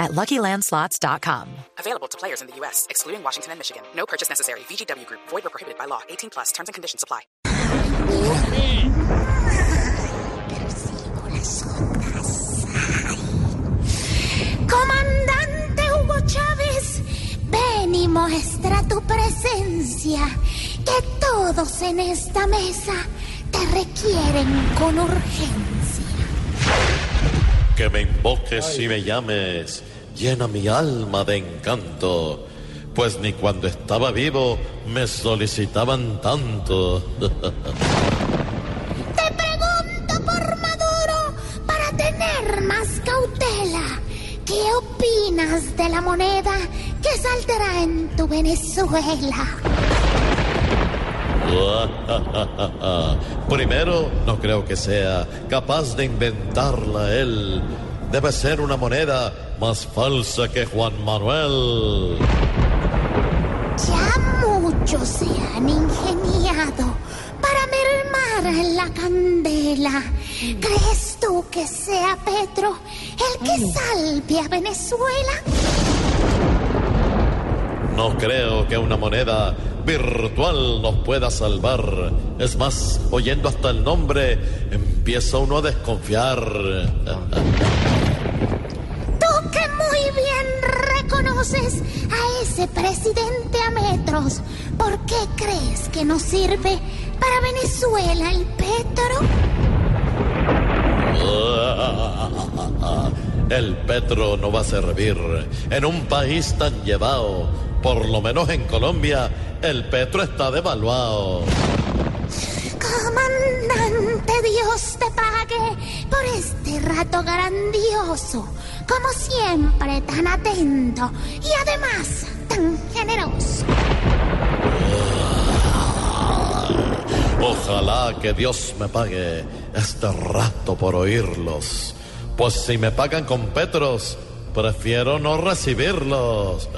at LuckyLandSlots.com. Available to players in the U.S., excluding Washington and Michigan. No purchase necessary. VGW Group. Void or prohibited by law. 18 plus. Terms and conditions apply. Comandante Hugo Chávez, ven y muestra tu presencia, que todos en esta mesa te requieren con urgencia. Que me invoques y me llames, llena mi alma de encanto, pues ni cuando estaba vivo me solicitaban tanto. Te pregunto por Maduro para tener más cautela. ¿Qué opinas de la moneda que saldrá en tu Venezuela? Primero, no creo que sea capaz de inventarla él. Debe ser una moneda más falsa que Juan Manuel. Ya muchos se han ingeniado para mermar la candela. ¿Crees tú que sea Petro el que salve a Venezuela? No creo que una moneda virtual nos pueda salvar. Es más, oyendo hasta el nombre, empieza uno a desconfiar. Tú que muy bien reconoces a ese presidente a metros, ¿por qué crees que no sirve para Venezuela el Petro? El Petro no va a servir en un país tan llevado. Por lo menos en Colombia, el Petro está devaluado. Comandante, Dios te pague por este rato grandioso, como siempre tan atento y además tan generoso. Ojalá que Dios me pague este rato por oírlos. Pues si me pagan con Petros, prefiero no recibirlos.